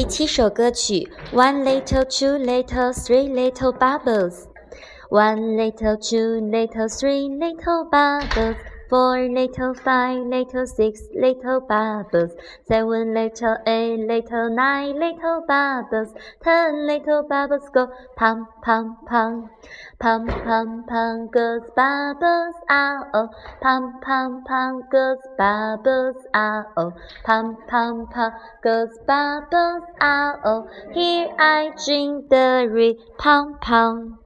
第七首歌曲：One little, two little, three little bubbles. One little, two little, three little bubbles. Four little, five little, six little bubbles. Seven little, eight little, nine little bubbles. Ten little bubbles go pum pum pum. Pum pum pum goes bubbles ah oh. Pum pum pum goes bubbles ah oh. Pum pum pum goes bubbles ah oh. Here I drink the re pum pum.